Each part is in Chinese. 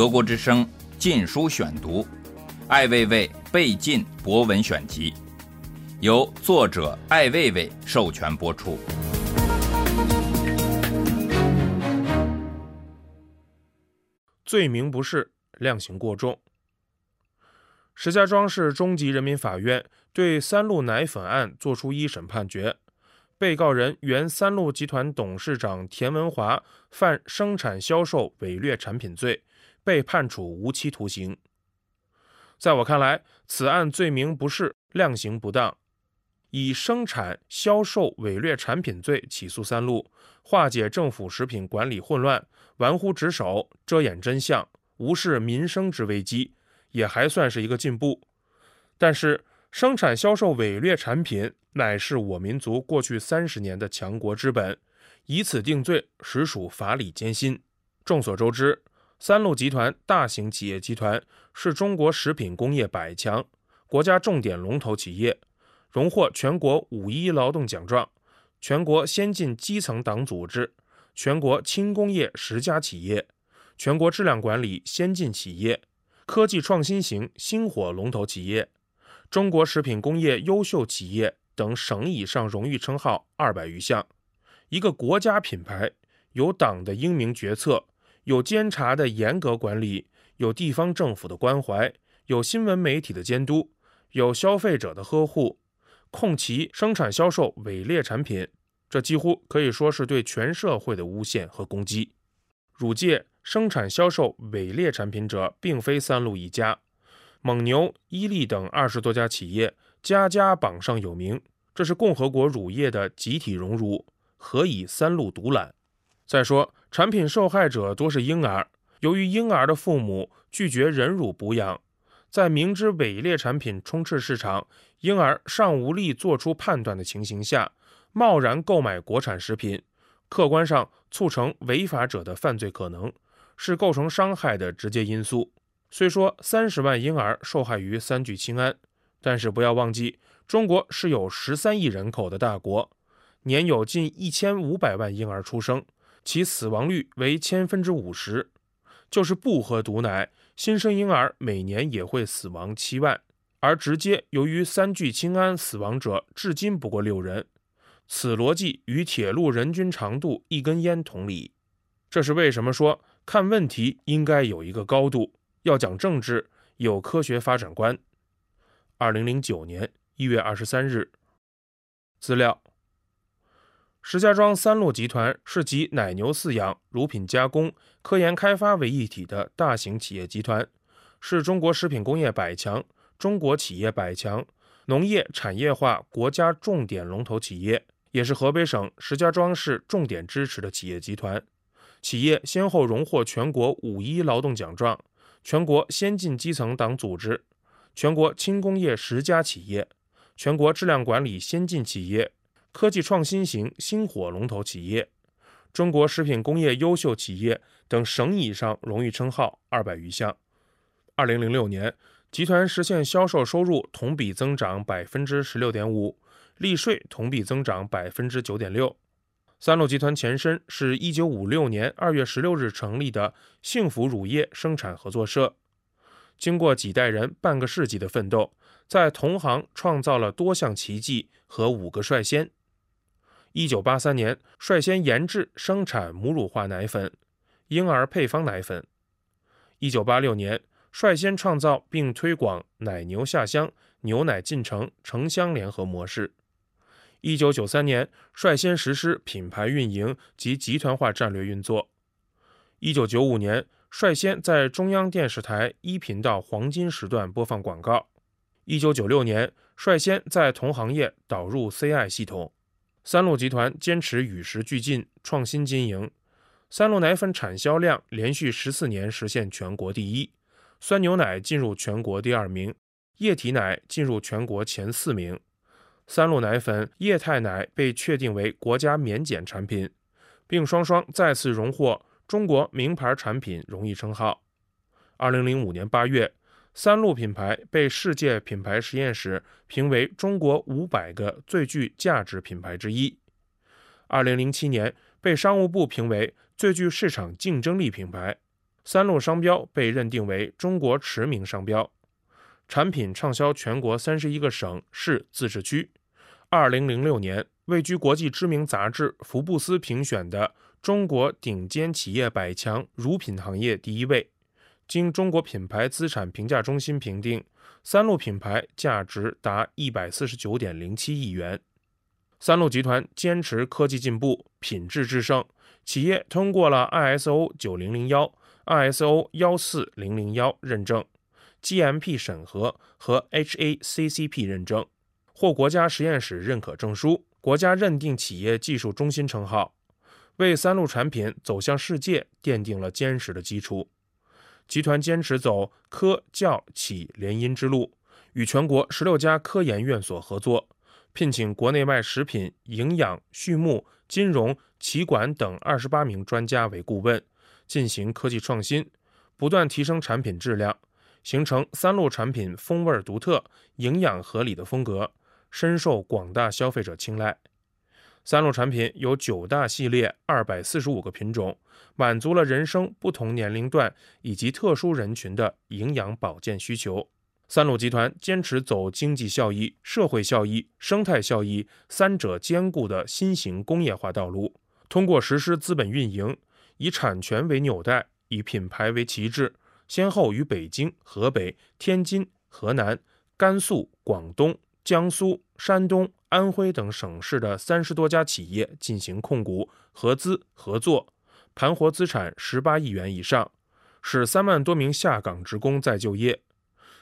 德国之声《禁书选读》，艾未未被禁博文选集，由作者艾未未授权播出。罪名不是量刑过重。石家庄市中级人民法院对三鹿奶粉案作出一审判决。被告人原三鹿集团董事长田文华犯生产销售伪劣产品罪，被判处无期徒刑。在我看来，此案罪名不是量刑不当，以生产销售伪劣产品罪起诉三鹿，化解政府食品管理混乱、玩忽职守、遮掩真相、无视民生之危机，也还算是一个进步。但是，生产销售伪劣产品乃是我民族过去三十年的强国之本，以此定罪实属法理艰辛。众所周知，三鹿集团大型企业集团是中国食品工业百强、国家重点龙头企业，荣获全国五一劳动奖状、全国先进基层党组织、全国轻工业十佳企业、全国质量管理先进企业、科技创新型星火龙头企业。中国食品工业优秀企业等省以上荣誉称号二百余项，一个国家品牌有党的英明决策，有监察的严格管理，有地方政府的关怀，有新闻媒体的监督，有消费者的呵护，控其生产销售伪劣产品，这几乎可以说是对全社会的诬陷和攻击。乳界生产销售伪劣产品者，并非三鹿一家。蒙牛、伊利等二十多家企业，家家榜上有名。这是共和国乳业的集体荣辱，何以三鹿独揽？再说，产品受害者多是婴儿，由于婴儿的父母拒绝忍辱补养，在明知伪劣产品充斥市场，婴儿尚无力做出判断的情形下，贸然购买国产食品，客观上促成违法者的犯罪可能，是构成伤害的直接因素。虽说三十万婴儿受害于三聚氰胺，但是不要忘记，中国是有十三亿人口的大国，年有近一千五百万婴儿出生，其死亡率为千分之五十。就是不喝毒奶，新生婴儿每年也会死亡七万，而直接由于三聚氰胺死亡者至今不过六人。此逻辑与铁路人均长度一根烟同理。这是为什么说看问题应该有一个高度。要讲政治，有科学发展观。二零零九年一月二十三日，资料：石家庄三鹿集团是集奶牛饲养、乳品加工、科研开发为一体的大型企业集团，是中国食品工业百强、中国企业百强、农业产业化国家重点龙头企业，也是河北省石家庄市重点支持的企业集团。企业先后荣获全国五一劳动奖状。全国先进基层党组织、全国轻工业十佳企业、全国质量管理先进企业、科技创新型星火龙头企业、中国食品工业优秀企业等省以上荣誉称号二百余项。二零零六年，集团实现销售收入同比增长百分之十六点五，利税同比增长百分之九点六。三鹿集团前身是一九五六年二月十六日成立的幸福乳业生产合作社，经过几代人半个世纪的奋斗，在同行创造了多项奇迹和五个率先。一九八三年率先研制生产母乳化奶粉、婴儿配方奶粉；一九八六年率先创造并推广奶牛下乡、牛奶进城城乡联合模式。一九九三年，率先实施品牌运营及集团化战略运作。一九九五年，率先在中央电视台一频道黄金时段播放广告。一九九六年，率先在同行业导入 CI 系统。三鹿集团坚持与时俱进、创新经营。三鹿奶粉产销量连续十四年实现全国第一，酸牛奶进入全国第二名，液体奶进入全国前四名。三鹿奶粉、液态奶被确定为国家免检产品，并双双再次荣获中国名牌产品荣誉称号。二零零五年八月，三鹿品牌被世界品牌实验室评为中国五百个最具价值品牌之一。二零零七年，被商务部评为最具市场竞争力品牌。三鹿商标被认定为中国驰名商标，产品畅销全国三十一个省市自治区。二零零六年，位居国际知名杂志《福布斯》评选的中国顶尖企业百强乳品行业第一位。经中国品牌资产评价中心评定，三鹿品牌价值达一百四十九点零七亿元。三鹿集团坚持科技进步、品质制胜，企业通过了 ISO 九零零幺、ISO 幺四零零幺认证、GMP 审核和 HACCP 认证，获国家实验室认可证书、国家认定企业技术中心称号，为三鹿产品走向世界奠定了坚实的基础。集团坚持走科教企联姻之路，与全国十六家科研院所合作，聘请国内外食品、营养、畜牧、金融、企管等二十八名专家为顾问，进行科技创新，不断提升产品质量，形成三鹿产品风味独特、营养合理的风格，深受广大消费者青睐。三鹿产品有九大系列，二百四十五个品种，满足了人生不同年龄段以及特殊人群的营养保健需求。三鹿集团坚持走经济效益、社会效益、生态效益三者兼顾的新型工业化道路，通过实施资本运营，以产权为纽带，以品牌为旗帜，先后与北京、河北、天津、河南、甘肃、广东。江苏、山东、安徽等省市的三十多家企业进行控股、合资、合作，盘活资产十八亿元以上，使三万多名下岗职工再就业。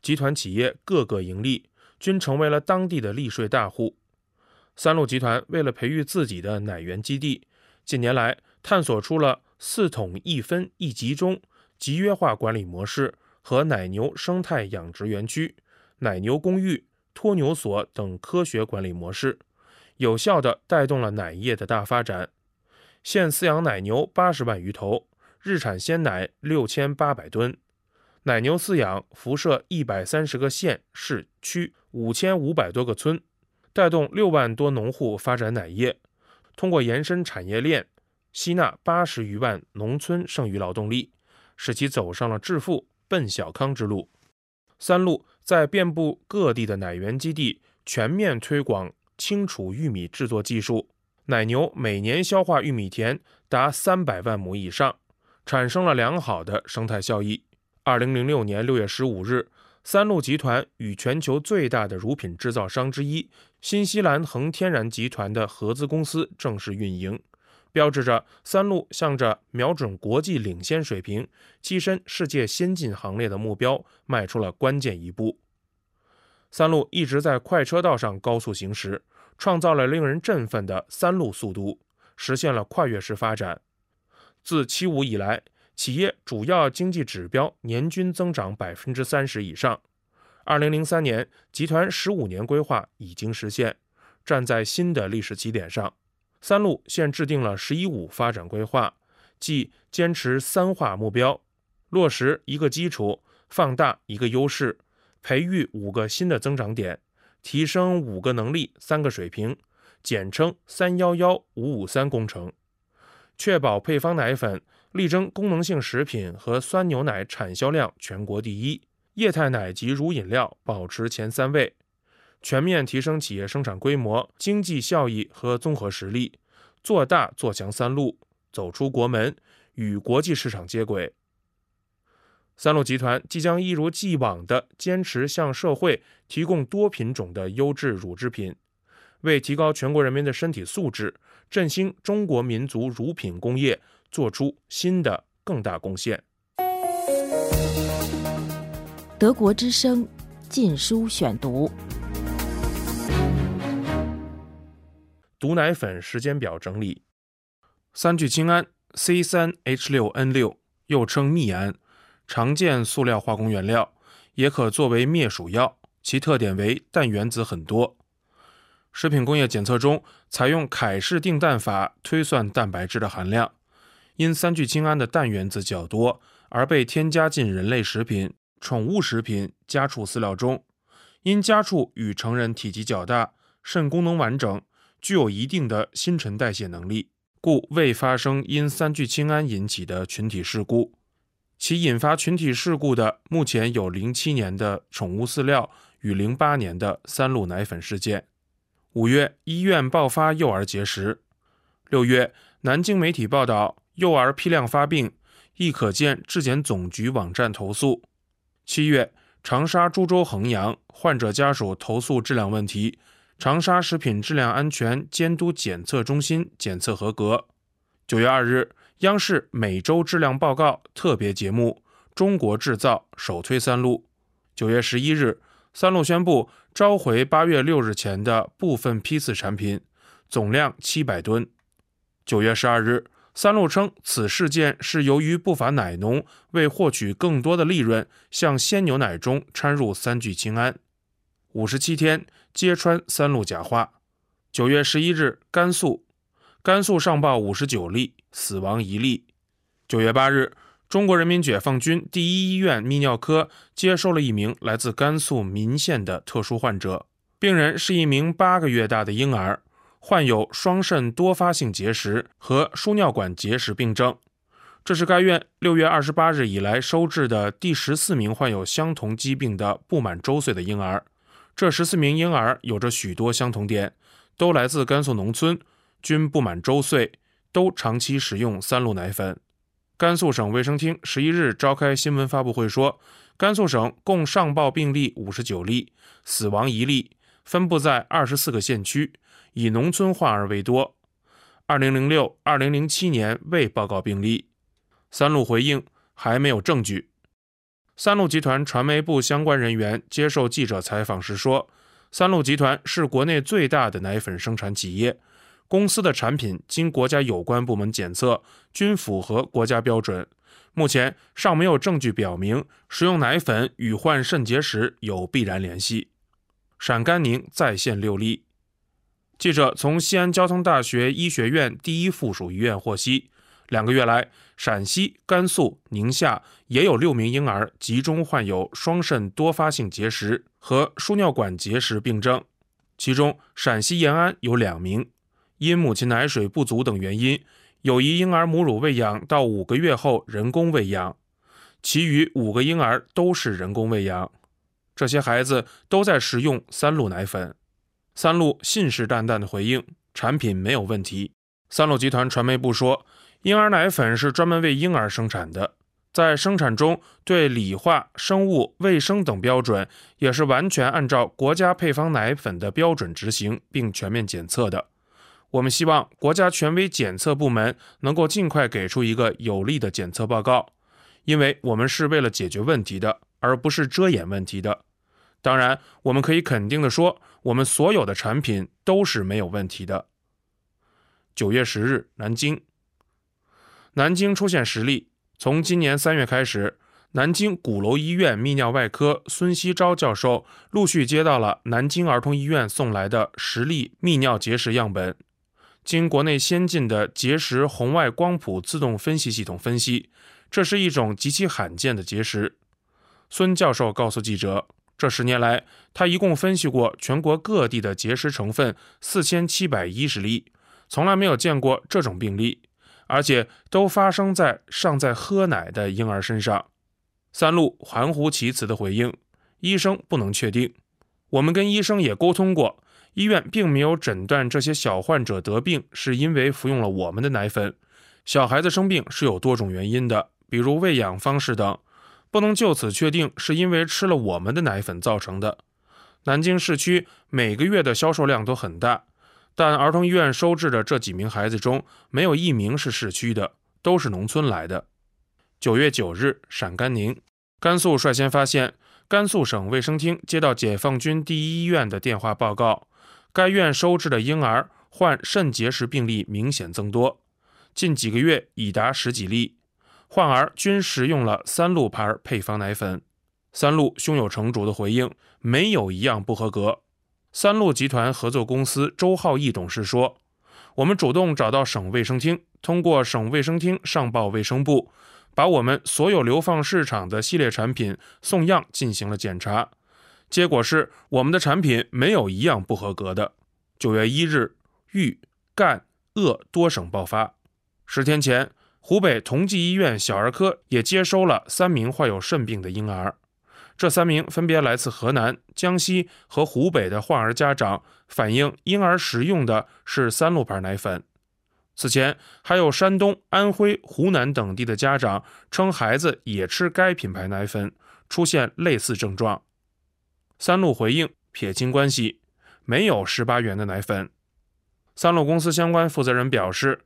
集团企业个个盈利，均成为了当地的利税大户。三鹿集团为了培育自己的奶源基地，近年来探索出了四统一分一集中集约化管理模式和奶牛生态养殖园区、奶牛公寓。托牛所等科学管理模式，有效地带动了奶业的大发展。现饲养奶牛八十万余头，日产鲜奶六千八百吨。奶牛饲养辐射一百三十个县市区，五千五百多个村，带动六万多农户发展奶业。通过延伸产业链，吸纳八十余万农村剩余劳动力，使其走上了致富奔小康之路。三鹿。在遍布各地的奶源基地全面推广清储玉米制作技术，奶牛每年消化玉米田达三百万亩以上，产生了良好的生态效益。二零零六年六月十五日，三鹿集团与全球最大的乳品制造商之一新西兰恒天然集团的合资公司正式运营。标志着三鹿向着瞄准国际领先水平、跻身世界先进行列的目标迈出了关键一步。三鹿一直在快车道上高速行驶，创造了令人振奋的三鹿速度，实现了跨越式发展。自七五以来，企业主要经济指标年均增长百分之三十以上。二零零三年，集团十五年规划已经实现，站在新的历史起点上。三鹿现制定了“十一五”发展规划，即坚持三化目标，落实一个基础，放大一个优势，培育五个新的增长点，提升五个能力、三个水平，简称“三幺幺五五三”工程，确保配方奶粉力争功能性食品和酸牛奶产销量全国第一，液态奶及乳饮料保持前三位。全面提升企业生产规模、经济效益和综合实力，做大做强三鹿，走出国门，与国际市场接轨。三鹿集团即将一如既往地坚持向社会提供多品种的优质乳制品，为提高全国人民的身体素质、振兴中国民族乳品工业做出新的更大贡献。德国之声《禁书选读》。毒奶粉时间表整理：三聚氰胺 C 三 H 六 N 六，又称蜜胺，常见塑料化工原料，也可作为灭鼠药。其特点为氮原子很多。食品工业检测中采用凯氏定氮法推算蛋白质的含量，因三聚氰胺的氮原子较多，而被添加进人类食品、宠物食品、家畜饲料中。因家畜与成人体积较大，肾功能完整。具有一定的新陈代谢能力，故未发生因三聚氰胺引起的群体事故。其引发群体事故的目前有零七年的宠物饲料与零八年的三鹿奶粉事件。五月，医院爆发幼儿结石。六月，南京媒体报道幼儿批量发病，亦可见质检总局网站投诉。七月，长沙、株洲、衡阳患者家属投诉质量问题，长沙食品质量安全监督检测中心检测合格。九月二日，央视每周质量报告特别节目《中国制造》首推三鹿。九月十一日。三鹿宣布召回八月六日前的部分批次产品，总量七百吨。九月十二日，三鹿称此事件是由于不法奶农为获取更多的利润，向鲜牛奶中掺入三聚氰胺。五十七天揭穿三鹿假话。九月十一日，甘肃，甘肃上报五十九例，死亡一例。九月八日。中国人民解放军第一医院泌尿科接收了一名来自甘肃岷县的特殊患者，病人是一名八个月大的婴儿，患有双肾多发性结石和输尿管结石病症。这是该院六月二十八日以来收治的第十四名患有相同疾病的不满周岁的婴儿。这十四名婴儿有着许多相同点，都来自甘肃农村，均不满周岁，都长期食用三鹿奶粉。甘肃省卫生厅十一日召开新闻发布会说，甘肃省共上报病例五十九例，死亡一例，分布在二十四个县区，以农村患儿为多。二零零六、二零零七年未报告病例。三鹿回应还没有证据。三鹿集团传媒部相关人员接受记者采访时说，三鹿集团是国内最大的奶粉生产企业。公司的产品经国家有关部门检测，均符合国家标准。目前尚没有证据表明食用奶粉与患肾结石有必然联系。陕甘宁再现六例。记者从西安交通大学医学院第一附属医院获悉，两个月来，陕西、甘肃、宁夏也有六名婴儿集中患有双肾多发性结石和输尿管结石病症，其中陕西延安有两名。因母亲奶水不足等原因，有一婴儿母乳喂养到五个月后人工喂养，其余五个婴儿都是人工喂养。这些孩子都在食用三鹿奶粉。三鹿信誓旦旦地回应，产品没有问题。三鹿集团传媒部说，婴儿奶粉是专门为婴儿生产的，在生产中对理化、生物、卫生等标准也是完全按照国家配方奶粉的标准执行，并全面检测的。我们希望国家权威检测部门能够尽快给出一个有力的检测报告，因为我们是为了解决问题的，而不是遮掩问题的。当然，我们可以肯定的说，我们所有的产品都是没有问题的。九月十日，南京，南京出现十例。从今年三月开始，南京鼓楼医院泌尿外科孙希昭教授陆续接到了南京儿童医院送来的十例泌尿结石样本。经国内先进的结石红外光谱自动分析系统分析，这是一种极其罕见的结石。孙教授告诉记者，这十年来，他一共分析过全国各地的结石成分四千七百一十例，从来没有见过这种病例，而且都发生在尚在喝奶的婴儿身上。三鹿含糊其辞的回应：“医生不能确定，我们跟医生也沟通过。”医院并没有诊断这些小患者得病是因为服用了我们的奶粉。小孩子生病是有多种原因的，比如喂养方式等，不能就此确定是因为吃了我们的奶粉造成的。南京市区每个月的销售量都很大，但儿童医院收治的这几名孩子中没有一名是市区的，都是农村来的。九月九日，陕甘宁，甘肃率先发现，甘肃省卫生厅接到解放军第一医院的电话报告。该院收治的婴儿患肾结石病例明显增多，近几个月已达十几例，患儿均食用了三鹿牌配方奶粉。三鹿胸有成竹地回应：“没有一样不合格。”三鹿集团合作公司周浩义董事说：“我们主动找到省卫生厅，通过省卫生厅上报卫生部，把我们所有流放市场的系列产品送样进行了检查。”结果是，我们的产品没有一样不合格的。九月一日，豫、赣、鄂多省爆发。十天前，湖北同济医院小儿科也接收了三名患有肾病的婴儿。这三名分别来自河南、江西和湖北的患儿家长，反映婴儿食用的是三鹿牌奶粉。此前，还有山东、安徽、湖南等地的家长称孩子也吃该品牌奶粉，出现类似症状。三鹿回应撇清关系，没有十八元的奶粉。三鹿公司相关负责人表示，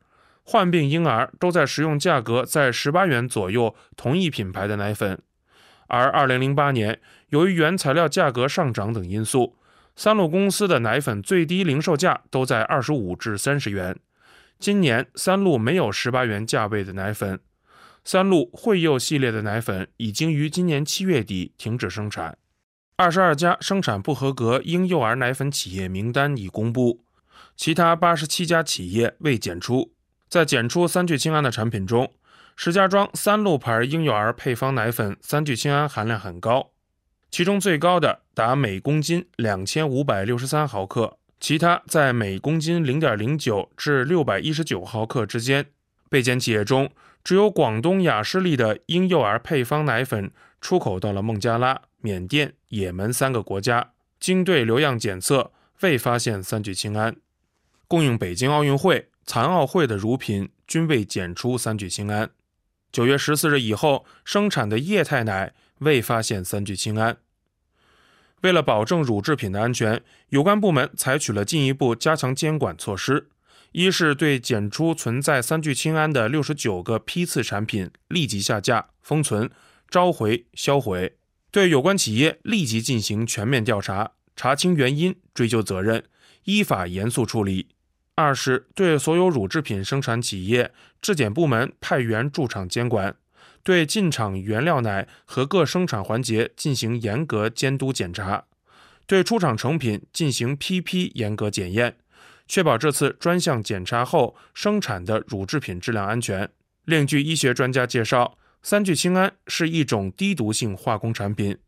患病婴儿都在食用价格在十八元左右同一品牌的奶粉。而2008年，由于原材料价格上涨等因素，三鹿公司的奶粉最低零售价都在25至30元。今年三鹿没有18元价位的奶粉，三鹿惠佑系列的奶粉已经于今年七月底停止生产。二十二家生产不合格婴幼儿奶粉企业名单已公布，其他八十七家企业未检出。在检出三聚氰胺的产品中，石家庄三鹿牌婴幼儿配方奶粉三聚氰胺含量很高，其中最高的达每公斤两千五百六十三毫克，其他在每公斤零点零九至六百一十九毫克之间。被检企业中，只有广东雅诗丽的婴幼儿配方奶粉出口到了孟加拉、缅甸、也门三个国家，经对流样检测未发现三聚氰胺。供应北京奥运会、残奥会的乳品均未检出三聚氰胺。九月十四日以后生产的液态奶未发现三聚氰胺。为了保证乳制品的安全，有关部门采取了进一步加强监管措施：一是对检出存在三聚氰胺的六十九个批次产品立即下架、封存、召回、销毁；对有关企业立即进行全面调查，查清原因，追究责任，依法严肃处理。二是对所有乳制品生产企业、质检部门派员驻场监管，对进厂原料奶和各生产环节进行严格监督检查，对出厂成品进行批批严格检验，确保这次专项检查后生产的乳制品质量安全。另据医学专家介绍，三聚氰胺是一种低毒性化工产品，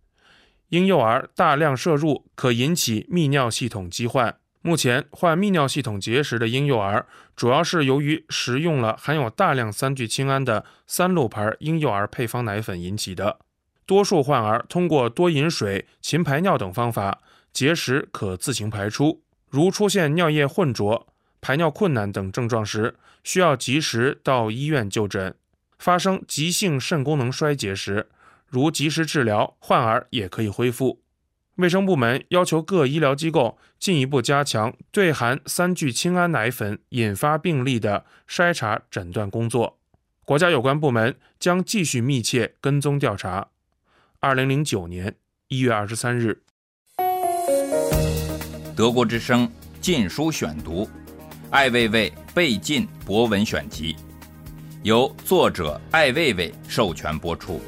婴幼儿大量摄入可引起泌尿系统疾患。目前患泌尿系统结石的婴幼儿，主要是由于食用了含有大量三聚氰胺的三鹿牌婴幼儿配方奶粉引起的。多数患儿通过多饮水、勤排尿等方法，结石可自行排出。如出现尿液浑浊、排尿困难等症状时，需要及时到医院就诊。发生急性肾功能衰竭时，如及时治疗，患儿也可以恢复。卫生部门要求各医疗机构进一步加强对含三聚氰胺奶粉引发病例的筛查诊断工作。国家有关部门将继续密切跟踪调查。二零零九年一月二十三日，德国之声《禁书选读》，艾未未被禁博文选集，由作者艾未未授权播出。